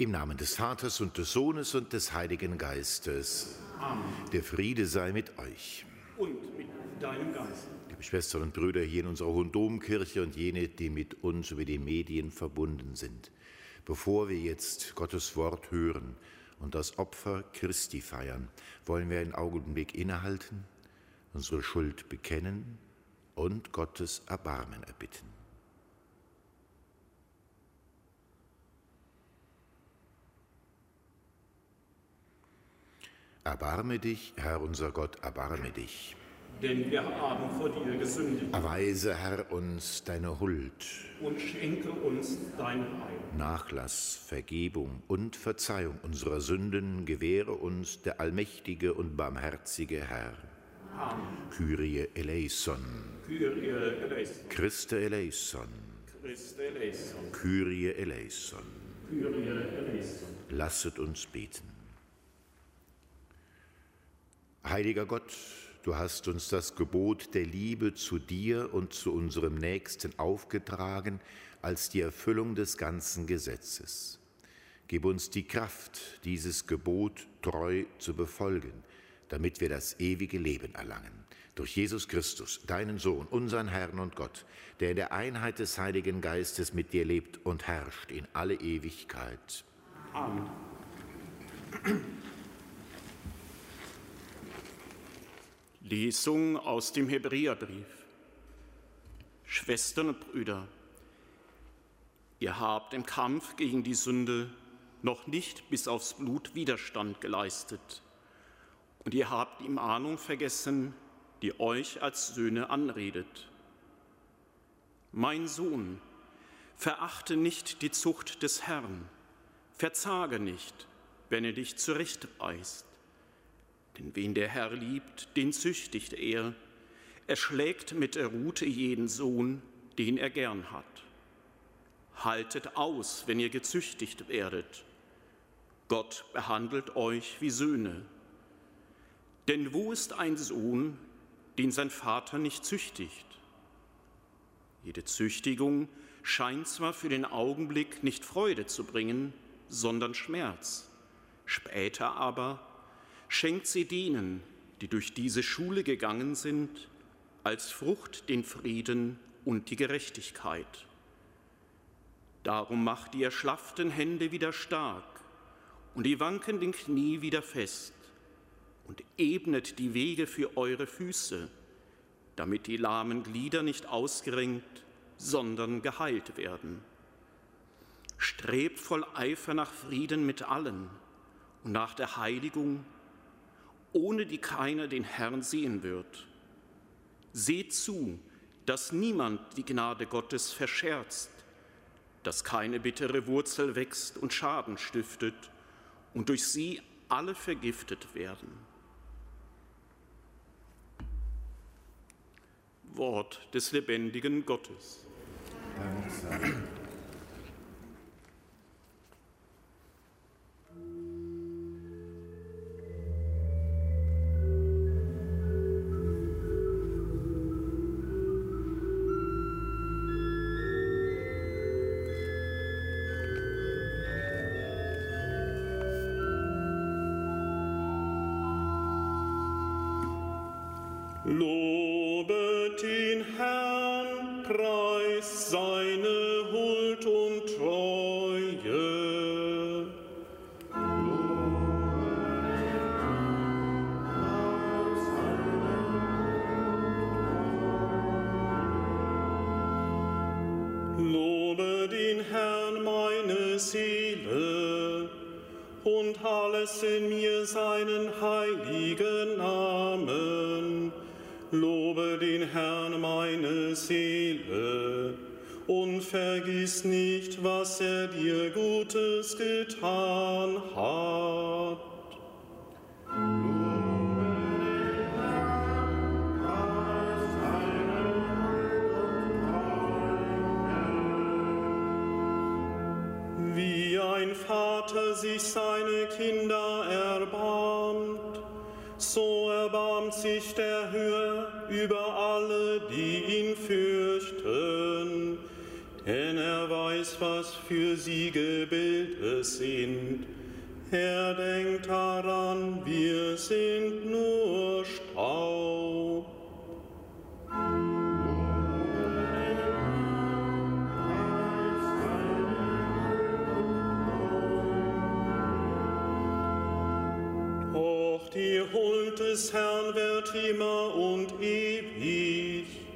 Im Namen des Vaters und des Sohnes und des Heiligen Geistes. Amen. Der Friede sei mit euch. Und mit deinem Geist. Liebe Schwestern und Brüder hier in unserer Hohen Domkirche und jene, die mit uns über die Medien verbunden sind. Bevor wir jetzt Gottes Wort hören und das Opfer Christi feiern, wollen wir einen Augenblick innehalten, unsere Schuld bekennen und Gottes Erbarmen erbitten. Erbarme dich, Herr unser Gott, erbarme dich. Denn wir haben vor dir gesündigt. Erweise, Herr, uns deine Huld. Und schenke uns dein Heil. Nachlass, Vergebung und Verzeihung unserer Sünden gewähre uns der allmächtige und barmherzige Herr. Amen. Kyrie eleison. Kyrie eleison. Christe eleison. Christe eleison. Kyrie eleison. Kyrie eleison. Lasset uns beten. Heiliger Gott, du hast uns das Gebot der Liebe zu dir und zu unserem Nächsten aufgetragen als die Erfüllung des ganzen Gesetzes. Gib uns die Kraft, dieses Gebot treu zu befolgen, damit wir das ewige Leben erlangen. Durch Jesus Christus, deinen Sohn, unseren Herrn und Gott, der in der Einheit des Heiligen Geistes mit dir lebt und herrscht in alle Ewigkeit. Amen. Lesung aus dem Hebräerbrief. Schwestern und Brüder, ihr habt im Kampf gegen die Sünde noch nicht bis aufs Blut Widerstand geleistet. Und ihr habt die Mahnung vergessen, die euch als Söhne anredet. Mein Sohn, verachte nicht die Zucht des Herrn, verzage nicht, wenn er dich zurechtweist. Denn wen der Herr liebt, den züchtigt er. Er schlägt mit der Rute jeden Sohn, den er gern hat. Haltet aus, wenn ihr gezüchtigt werdet. Gott behandelt euch wie Söhne. Denn wo ist ein Sohn, den sein Vater nicht züchtigt? Jede Züchtigung scheint zwar für den Augenblick nicht Freude zu bringen, sondern Schmerz. Später aber schenkt sie denen, die durch diese Schule gegangen sind, als Frucht den Frieden und die Gerechtigkeit. Darum macht die erschlafften Hände wieder stark und die wankenden Knie wieder fest und ebnet die Wege für eure Füße, damit die lahmen Glieder nicht ausgerenkt, sondern geheilt werden. Strebt voll Eifer nach Frieden mit allen und nach der Heiligung, ohne die keiner den Herrn sehen wird. Seht zu, dass niemand die Gnade Gottes verscherzt, dass keine bittere Wurzel wächst und Schaden stiftet und durch sie alle vergiftet werden. Wort des lebendigen Gottes. Dank. Geist seine Huld und Treue. Lobe den Herrn meine Seele und alles in mir seinen heiligen vergiss nicht, was er dir Gutes getan hat. Wie ein Vater sich seine Kinder erbarmt, so erbarmt sich der Höhe über alle, die ihn führen. Weiß, was für sie Gebilde sind. Er denkt daran, wir sind nur Staub. Doch die Huld des Herrn wird immer und ewig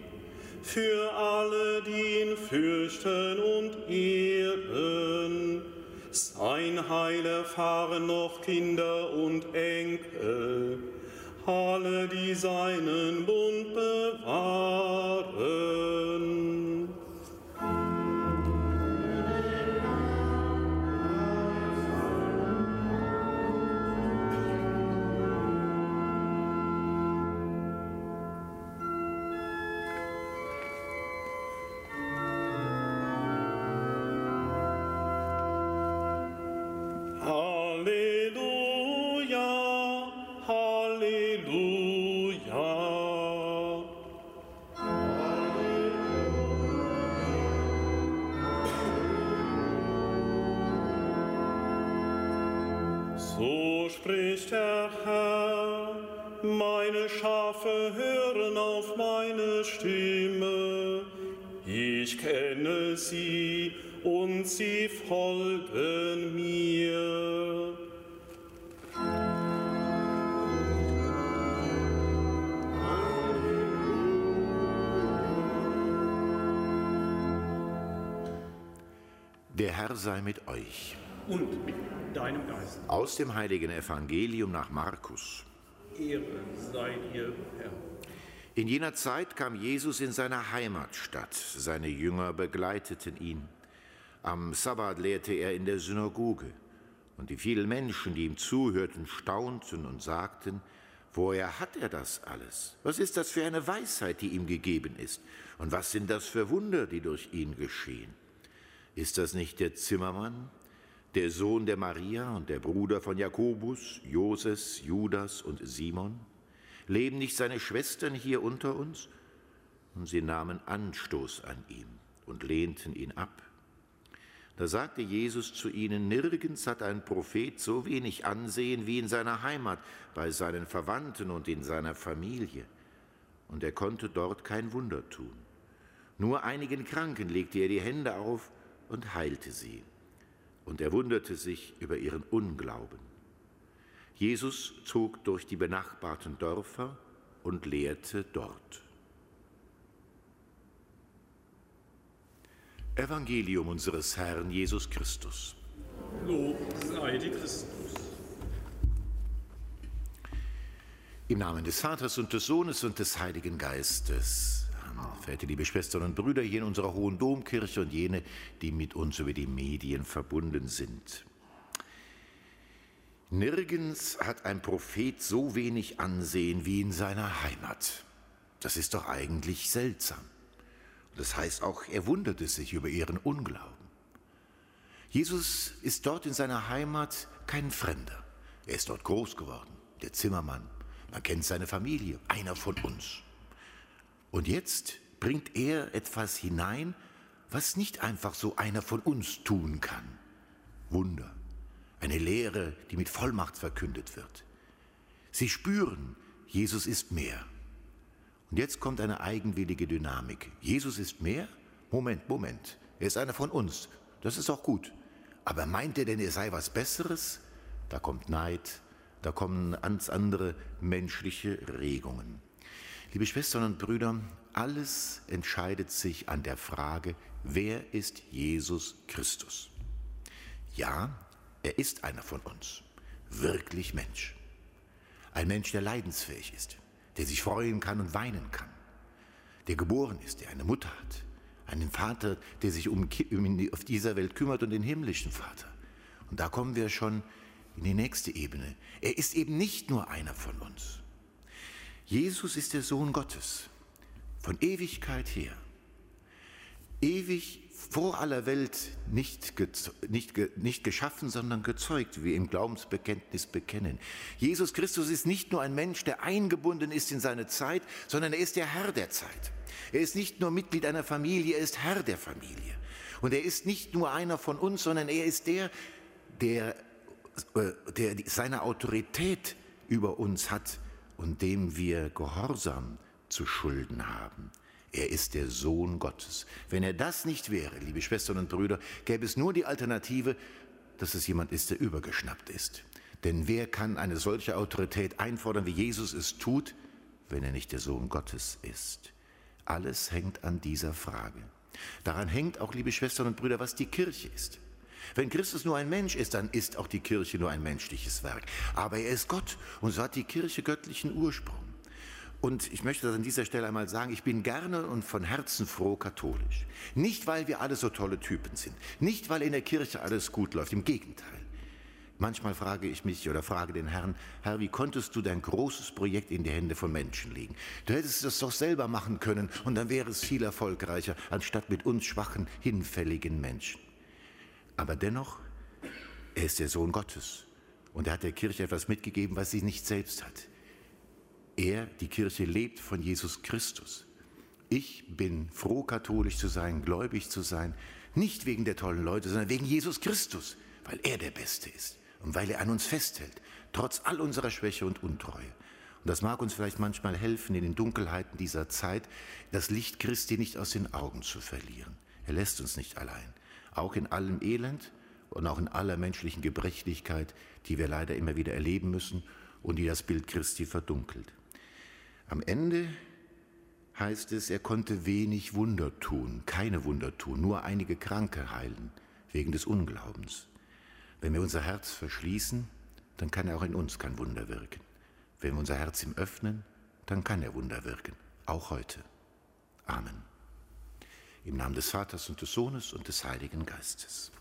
für alle, die ihn fürchten und ehren. Sein Heil erfahren noch Kinder und Enkel, alle, die seinen Bund bewahren. Ich kenne sie und sie folgen mir. Der Herr sei mit euch. Und mit deinem Geist. Aus dem heiligen Evangelium nach Markus. Ehre sei dir, Herr. In jener Zeit kam Jesus in seine Heimatstadt. Seine Jünger begleiteten ihn. Am Sabbat lehrte er in der Synagoge. Und die vielen Menschen, die ihm zuhörten, staunten und sagten, woher hat er das alles? Was ist das für eine Weisheit, die ihm gegeben ist? Und was sind das für Wunder, die durch ihn geschehen? Ist das nicht der Zimmermann, der Sohn der Maria und der Bruder von Jakobus, Joses, Judas und Simon? Leben nicht seine Schwestern hier unter uns? Und sie nahmen Anstoß an ihm und lehnten ihn ab. Da sagte Jesus zu ihnen, nirgends hat ein Prophet so wenig Ansehen wie in seiner Heimat, bei seinen Verwandten und in seiner Familie. Und er konnte dort kein Wunder tun. Nur einigen Kranken legte er die Hände auf und heilte sie. Und er wunderte sich über ihren Unglauben. Jesus zog durch die benachbarten Dörfer und lehrte dort. Evangelium unseres Herrn Jesus Christus. Lob sei dir Christus. Im Namen des Vaters und des Sohnes und des Heiligen Geistes. Verehrte liebe Schwestern und Brüder hier in unserer Hohen Domkirche und jene, die mit uns über die Medien verbunden sind. Nirgends hat ein Prophet so wenig Ansehen wie in seiner Heimat. Das ist doch eigentlich seltsam. Das heißt auch, er wunderte sich über ihren Unglauben. Jesus ist dort in seiner Heimat kein Fremder. Er ist dort groß geworden, der Zimmermann. Man kennt seine Familie, einer von uns. Und jetzt bringt er etwas hinein, was nicht einfach so einer von uns tun kann. Wunder, eine Lehre, die mit Vollmacht verkündet wird. Sie spüren, Jesus ist mehr. Und jetzt kommt eine eigenwillige Dynamik. Jesus ist mehr? Moment, Moment. Er ist einer von uns. Das ist auch gut. Aber meint er denn, er sei was Besseres? Da kommt Neid, da kommen ganz andere menschliche Regungen. Liebe Schwestern und Brüder, alles entscheidet sich an der Frage, wer ist Jesus Christus? Ja, er ist einer von uns, wirklich Mensch. Ein Mensch, der leidensfähig ist, der sich freuen kann und weinen kann, der geboren ist, der eine Mutter hat, einen Vater, der sich um, um auf dieser Welt kümmert und den himmlischen Vater. Und da kommen wir schon in die nächste Ebene. Er ist eben nicht nur einer von uns. Jesus ist der Sohn Gottes, von Ewigkeit her. Ewig vor aller Welt nicht, nicht, nicht geschaffen, sondern gezeugt, wie im Glaubensbekenntnis bekennen. Jesus Christus ist nicht nur ein Mensch, der eingebunden ist in seine Zeit, sondern er ist der Herr der Zeit. Er ist nicht nur Mitglied einer Familie, er ist Herr der Familie. Und er ist nicht nur einer von uns, sondern er ist der, der, äh, der seine Autorität über uns hat und dem wir Gehorsam zu schulden haben. Er ist der Sohn Gottes. Wenn er das nicht wäre, liebe Schwestern und Brüder, gäbe es nur die Alternative, dass es jemand ist, der übergeschnappt ist. Denn wer kann eine solche Autorität einfordern, wie Jesus es tut, wenn er nicht der Sohn Gottes ist? Alles hängt an dieser Frage. Daran hängt auch, liebe Schwestern und Brüder, was die Kirche ist. Wenn Christus nur ein Mensch ist, dann ist auch die Kirche nur ein menschliches Werk. Aber er ist Gott und so hat die Kirche göttlichen Ursprung. Und ich möchte das an dieser Stelle einmal sagen, ich bin gerne und von Herzen froh katholisch. Nicht, weil wir alle so tolle Typen sind, nicht, weil in der Kirche alles gut läuft, im Gegenteil. Manchmal frage ich mich oder frage den Herrn, Herr, wie konntest du dein großes Projekt in die Hände von Menschen legen? Du hättest es doch selber machen können und dann wäre es viel erfolgreicher, anstatt mit uns schwachen, hinfälligen Menschen. Aber dennoch, er ist der Sohn Gottes und er hat der Kirche etwas mitgegeben, was sie nicht selbst hat. Er, die Kirche, lebt von Jesus Christus. Ich bin froh, katholisch zu sein, gläubig zu sein, nicht wegen der tollen Leute, sondern wegen Jesus Christus, weil er der Beste ist und weil er an uns festhält, trotz all unserer Schwäche und Untreue. Und das mag uns vielleicht manchmal helfen, in den Dunkelheiten dieser Zeit das Licht Christi nicht aus den Augen zu verlieren. Er lässt uns nicht allein, auch in allem Elend und auch in aller menschlichen Gebrechlichkeit, die wir leider immer wieder erleben müssen und die das Bild Christi verdunkelt. Am Ende heißt es, er konnte wenig Wunder tun, keine Wunder tun, nur einige Kranke heilen, wegen des Unglaubens. Wenn wir unser Herz verschließen, dann kann er auch in uns kein Wunder wirken. Wenn wir unser Herz ihm öffnen, dann kann er Wunder wirken, auch heute. Amen. Im Namen des Vaters und des Sohnes und des Heiligen Geistes.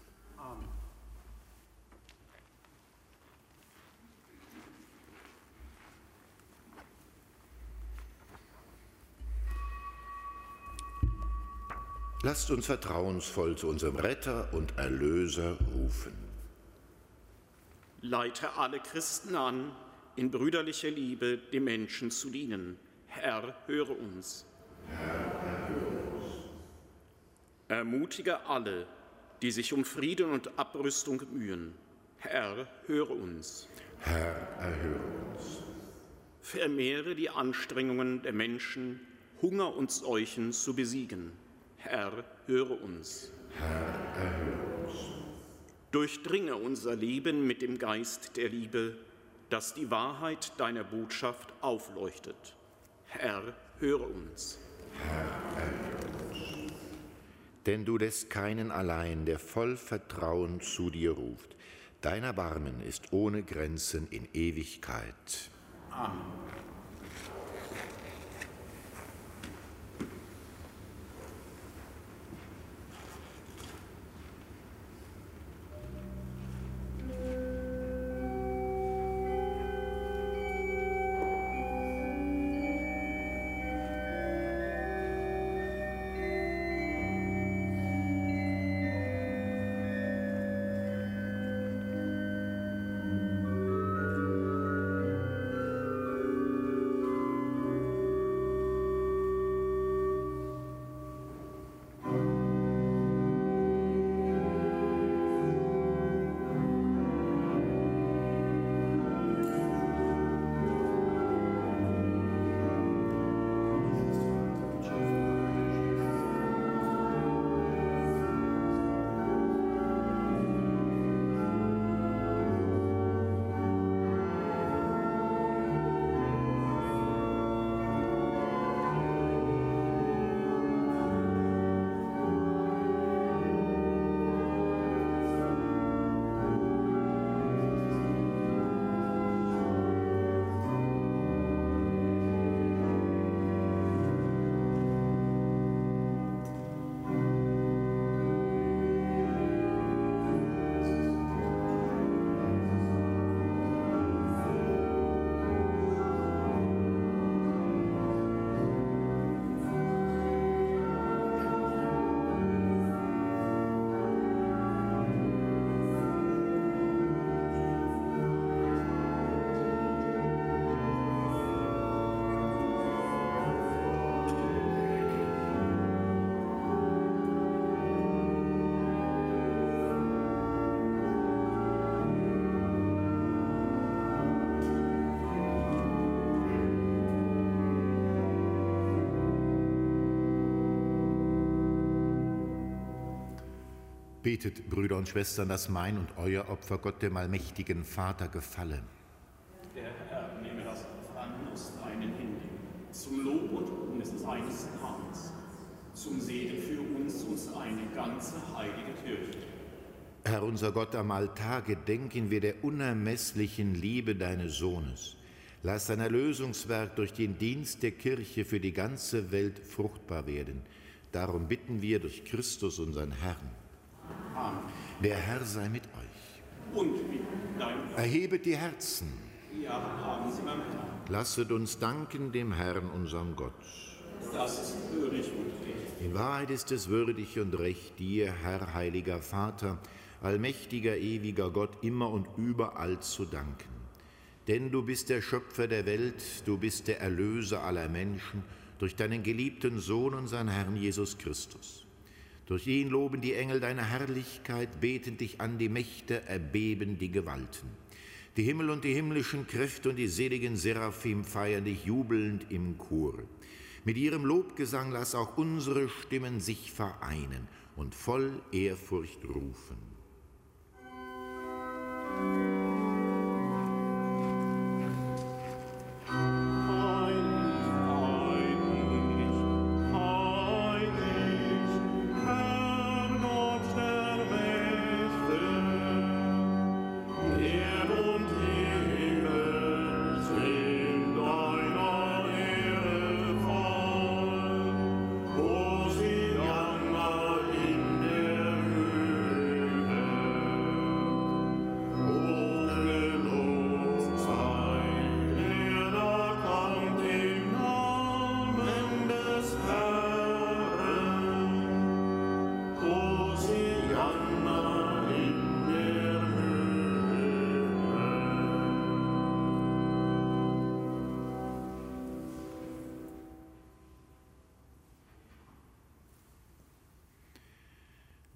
Lasst uns vertrauensvoll zu unserem Retter und Erlöser rufen. Leite alle Christen an, in brüderlicher Liebe den Menschen zu dienen. Herr, höre uns. Herr, höre uns. Ermutige alle, die sich um Frieden und Abrüstung mühen. Herr, höre uns. Herr, erhöre uns. Vermehre die Anstrengungen der Menschen, Hunger und Seuchen zu besiegen. Herr, höre uns. Herr, erhöre uns. Durchdringe unser Leben mit dem Geist der Liebe, dass die Wahrheit deiner Botschaft aufleuchtet. Herr, höre uns. Herr, erhöre uns. Denn du lässt keinen allein, der voll Vertrauen zu dir ruft. Dein Erbarmen ist ohne Grenzen in Ewigkeit. Amen. Betet, Brüder und Schwestern, dass mein und euer Opfer Gott dem allmächtigen Vater gefalle. Der Herr nehme das Opfer an aus deinen Händen, zum Lob und Ruhm seines Namens, zum Segen für uns und eine ganze heilige Kirche. Herr unser Gott, am Altar gedenken wir der unermesslichen Liebe deines Sohnes. Lass sein Erlösungswerk durch den Dienst der Kirche für die ganze Welt fruchtbar werden. Darum bitten wir durch Christus, unseren Herrn. Amen. Der Herr sei mit euch. Und mit deinem Erhebet die Herzen. Ja, haben Sie mein Lasset uns danken dem Herrn, unserem Gott. Das ist würdig und recht. In Wahrheit ist es würdig und recht, dir, Herr, heiliger Vater, allmächtiger, ewiger Gott, immer und überall zu danken. Denn du bist der Schöpfer der Welt, du bist der Erlöser aller Menschen, durch deinen geliebten Sohn, unseren Herrn Jesus Christus. Durch ihn loben die Engel deine Herrlichkeit, beten dich an die Mächte, erbeben die Gewalten. Die Himmel und die himmlischen Kräfte und die seligen Seraphim feiern dich jubelnd im Chor. Mit ihrem Lobgesang lass auch unsere Stimmen sich vereinen und voll Ehrfurcht rufen.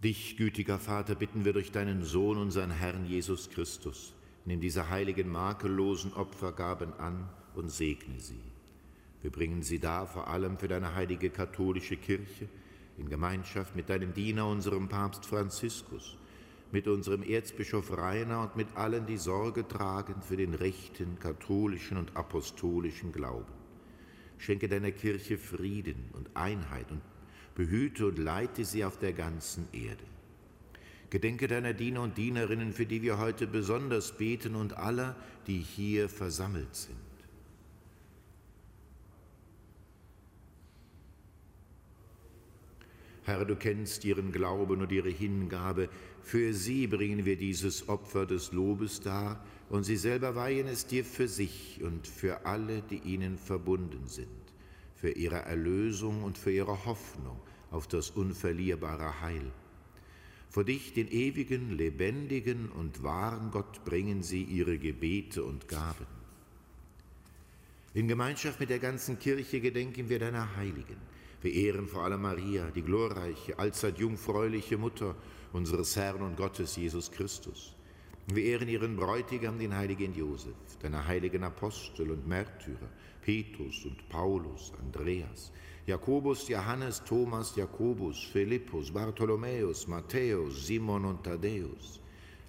Dich, gütiger Vater, bitten wir durch deinen Sohn, unseren Herrn Jesus Christus. Nimm diese heiligen, makellosen Opfergaben an und segne sie. Wir bringen sie dar vor allem für deine heilige katholische Kirche, in Gemeinschaft mit deinem Diener, unserem Papst Franziskus, mit unserem Erzbischof Rainer und mit allen, die Sorge tragen für den rechten, katholischen und apostolischen Glauben. Schenke deiner Kirche Frieden und Einheit und behüte und leite sie auf der ganzen Erde. Gedenke deiner Diener und Dienerinnen, für die wir heute besonders beten und aller, die hier versammelt sind. Herr, du kennst ihren Glauben und ihre Hingabe. Für sie bringen wir dieses Opfer des Lobes dar und sie selber weihen es dir für sich und für alle, die ihnen verbunden sind, für ihre Erlösung und für ihre Hoffnung auf das unverlierbare Heil. Vor dich, den ewigen, lebendigen und wahren Gott, bringen sie ihre Gebete und Gaben. In Gemeinschaft mit der ganzen Kirche gedenken wir deiner Heiligen. Wir ehren vor allem Maria, die glorreiche, allzeit jungfräuliche Mutter unseres Herrn und Gottes Jesus Christus. Wir ehren ihren Bräutigam, den heiligen Josef, deine heiligen Apostel und Märtyrer, Petrus und Paulus, Andreas, Jakobus, Johannes, Thomas, Jakobus, Philippus, Bartholomäus, Matthäus, Simon und Thaddäus,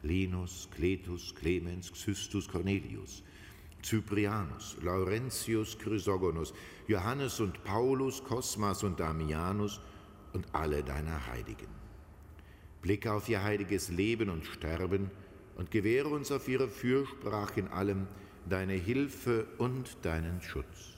Linus, Cletus, Clemens, Xystus, Cornelius, Cyprianus, Laurentius, Chrysogonus, Johannes und Paulus, Cosmas und Damianus und alle deiner Heiligen. Blicke auf ihr heiliges Leben und Sterben und gewähre uns auf ihre Fürsprache in allem deine Hilfe und deinen Schutz.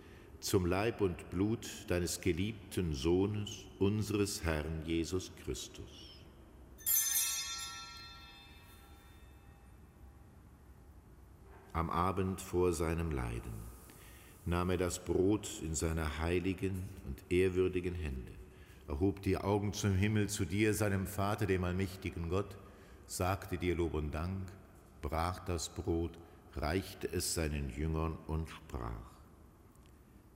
zum Leib und Blut deines geliebten Sohnes, unseres Herrn Jesus Christus. Am Abend vor seinem Leiden nahm er das Brot in seine heiligen und ehrwürdigen Hände, erhob die Augen zum Himmel zu dir, seinem Vater, dem allmächtigen Gott, sagte dir Lob und Dank brach das Brot, reichte es seinen Jüngern und sprach,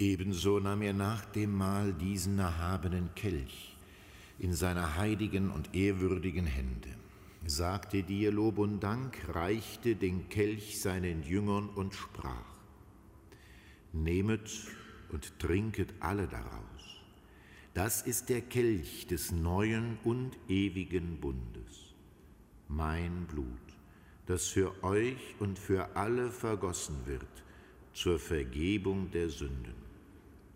Ebenso nahm er nach dem Mahl diesen erhabenen Kelch in seine heiligen und ehrwürdigen Hände, sagte dir Lob und Dank, reichte den Kelch seinen Jüngern und sprach, Nehmet und trinket alle daraus. Das ist der Kelch des neuen und ewigen Bundes, mein Blut, das für euch und für alle vergossen wird zur Vergebung der Sünden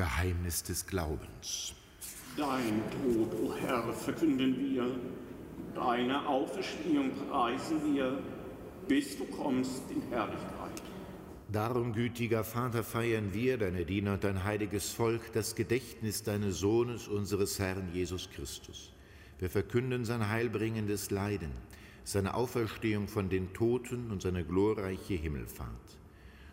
Geheimnis des Glaubens. Dein Tod, o oh Herr, verkünden wir, deine Auferstehung preisen wir, bis du kommst in Herrlichkeit. Darum, gütiger Vater, feiern wir, deine Diener und dein heiliges Volk, das Gedächtnis deines Sohnes, unseres Herrn Jesus Christus. Wir verkünden sein heilbringendes Leiden, seine Auferstehung von den Toten und seine glorreiche Himmelfahrt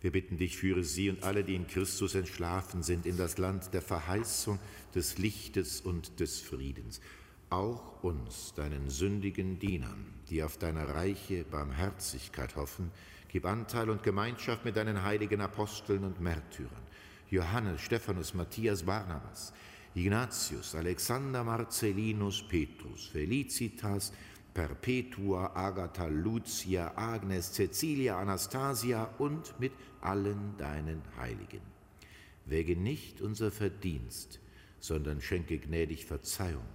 Wir bitten dich, führe sie und alle, die in Christus entschlafen sind, in das Land der Verheißung, des Lichtes und des Friedens. Auch uns, deinen sündigen Dienern, die auf deine reiche Barmherzigkeit hoffen, gib Anteil und Gemeinschaft mit deinen heiligen Aposteln und Märtyrern, Johannes, Stephanus, Matthias, Barnabas, Ignatius, Alexander, Marcellinus, Petrus, Felicitas, Perpetua, Agatha, Lucia, Agnes, Cecilia, Anastasia und mit allen deinen Heiligen. Wäge nicht unser Verdienst, sondern schenke gnädig Verzeihung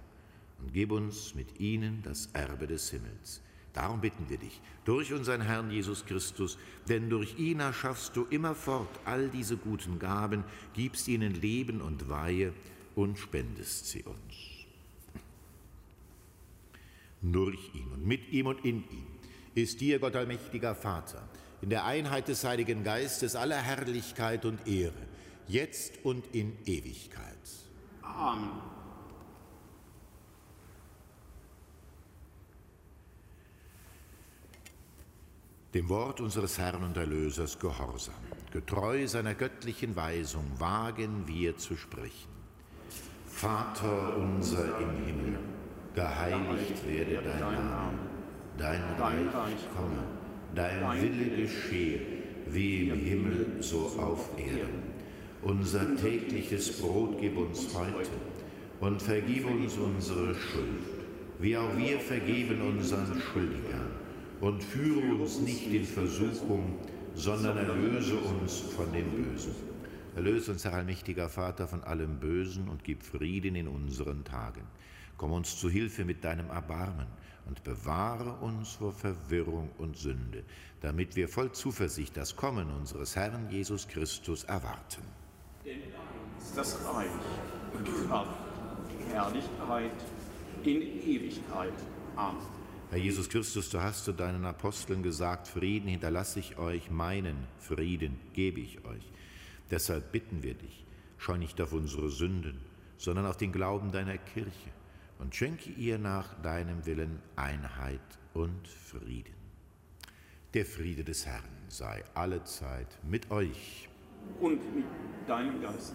und gib uns mit ihnen das Erbe des Himmels. Darum bitten wir dich, durch unseren Herrn Jesus Christus, denn durch ihn erschaffst du immerfort all diese guten Gaben, gibst ihnen Leben und Weihe und spendest sie uns durch ihn und mit ihm und in ihm ist dir, Gott allmächtiger Vater, in der Einheit des Heiligen Geistes aller Herrlichkeit und Ehre, jetzt und in Ewigkeit. Amen. Dem Wort unseres Herrn und Erlösers gehorsam, getreu seiner göttlichen Weisung, wagen wir zu sprechen. Vater unser im Himmel, geheiligt werde dein Name, dein Reich komme, dein Wille geschehe, wie im Himmel so auf Erden. Unser tägliches Brot gib uns heute und vergib uns unsere Schuld, wie auch wir vergeben unseren Schuldigern. Und führe uns nicht in Versuchung, sondern erlöse uns von dem Bösen. Erlöse uns, Herr allmächtiger Vater, von allem Bösen und gib Frieden in unseren Tagen. Komm uns zu Hilfe mit deinem Erbarmen und bewahre uns vor Verwirrung und Sünde, damit wir voll Zuversicht das Kommen unseres Herrn Jesus Christus erwarten. Denn ist das Reich und die Kraft, die Herrlichkeit in Ewigkeit. Amen. Herr Jesus Christus, du hast zu deinen Aposteln gesagt, Frieden hinterlasse ich euch, meinen Frieden gebe ich euch. Deshalb bitten wir dich, schau nicht auf unsere Sünden, sondern auf den Glauben deiner Kirche und schenke ihr nach deinem Willen Einheit und Frieden. Der Friede des Herrn sei allezeit mit euch. Und mit deinem Geist.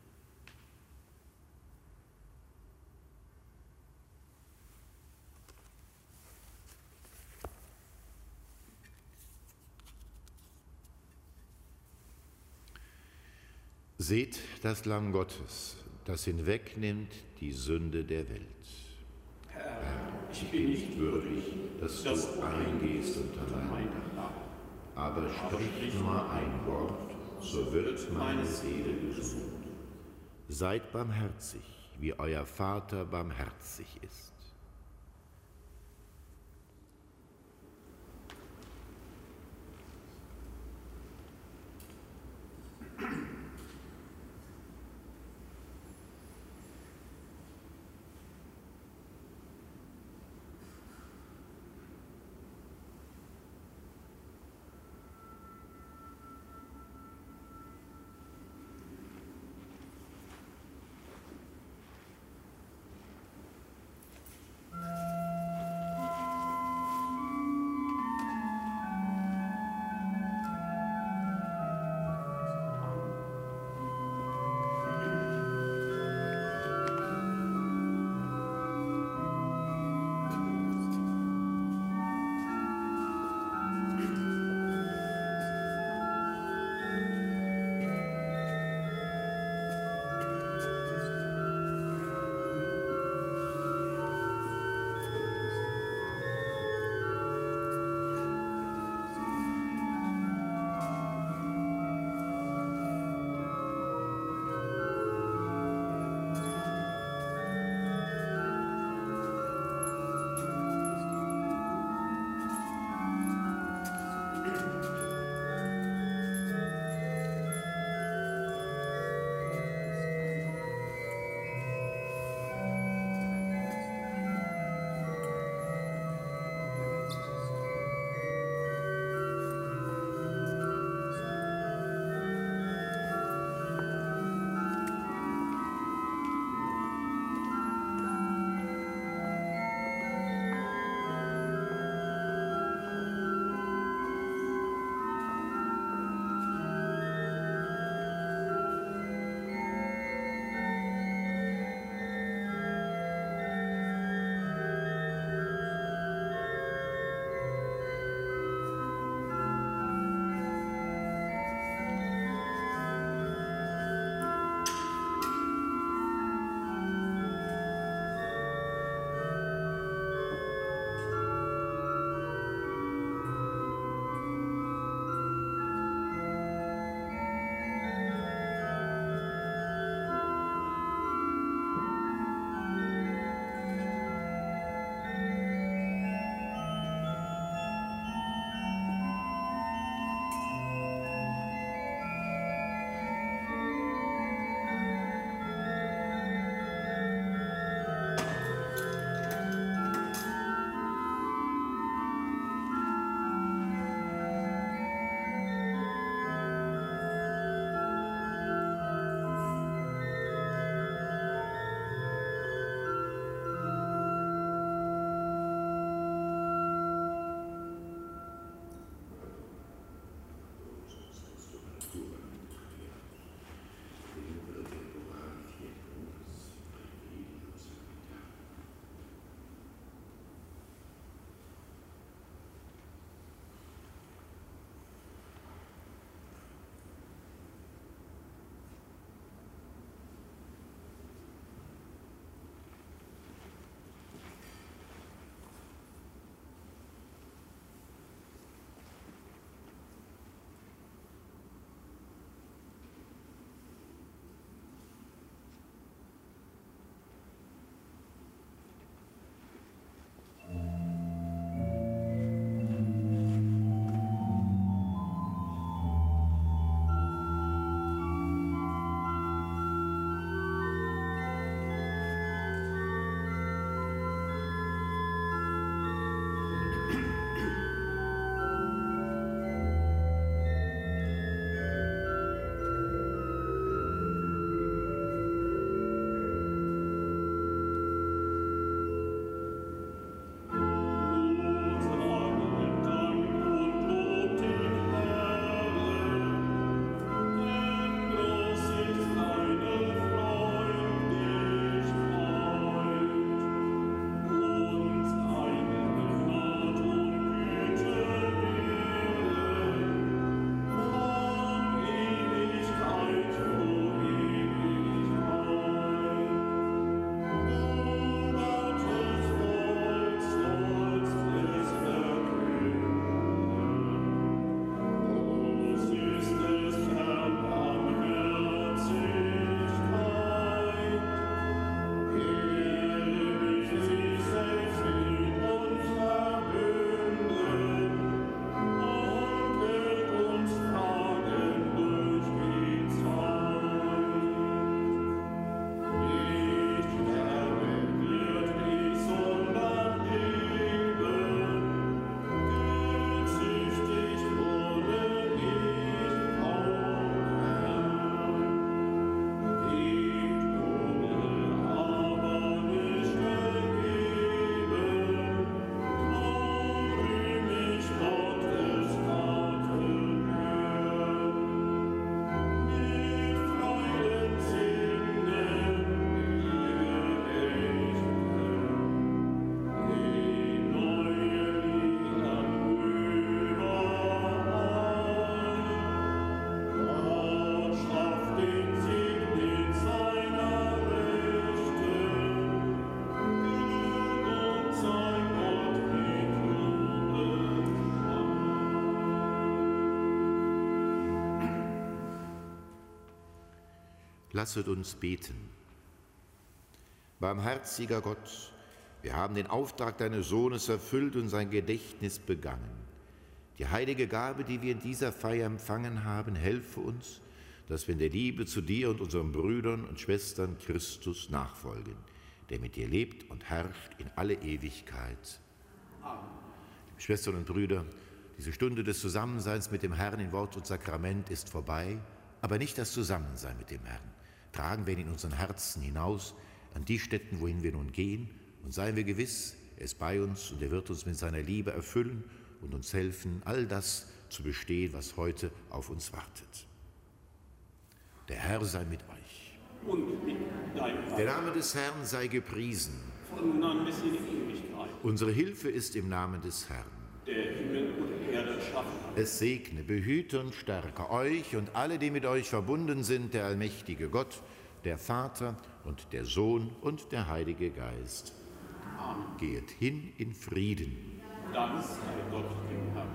Seht das Lamm Gottes, das hinwegnimmt die Sünde der Welt. Herr, ich bin nicht würdig, dass, du eingehst unter mein Dach. Aber sprich nur ein Wort, so wird meine Seele gesund. Seid barmherzig, wie euer Vater barmherzig ist. Lasset uns beten. Barmherziger Gott, wir haben den Auftrag deines Sohnes erfüllt und sein Gedächtnis begangen. Die heilige Gabe, die wir in dieser Feier empfangen haben, helfe uns, dass wir in der Liebe zu dir und unseren Brüdern und Schwestern Christus nachfolgen, der mit dir lebt und herrscht in alle Ewigkeit. Amen. Schwestern und Brüder, diese Stunde des Zusammenseins mit dem Herrn in Wort und Sakrament ist vorbei, aber nicht das Zusammensein mit dem Herrn. Tragen wir ihn in unseren Herzen hinaus an die Stätten, wohin wir nun gehen, und seien wir gewiss, er ist bei uns und er wird uns mit seiner Liebe erfüllen und uns helfen, all das zu bestehen, was heute auf uns wartet. Der Herr sei mit euch. Und mit deinem Der Name des Herrn sei gepriesen. Von nun an bis in die Ewigkeit. Unsere Hilfe ist im Namen des Herrn. Der Himmel und. Es segne, behüte und stärke euch und alle, die mit euch verbunden sind, der allmächtige Gott, der Vater und der Sohn und der Heilige Geist. Amen. Geht hin in Frieden. Dank sei Gott dem Herrn.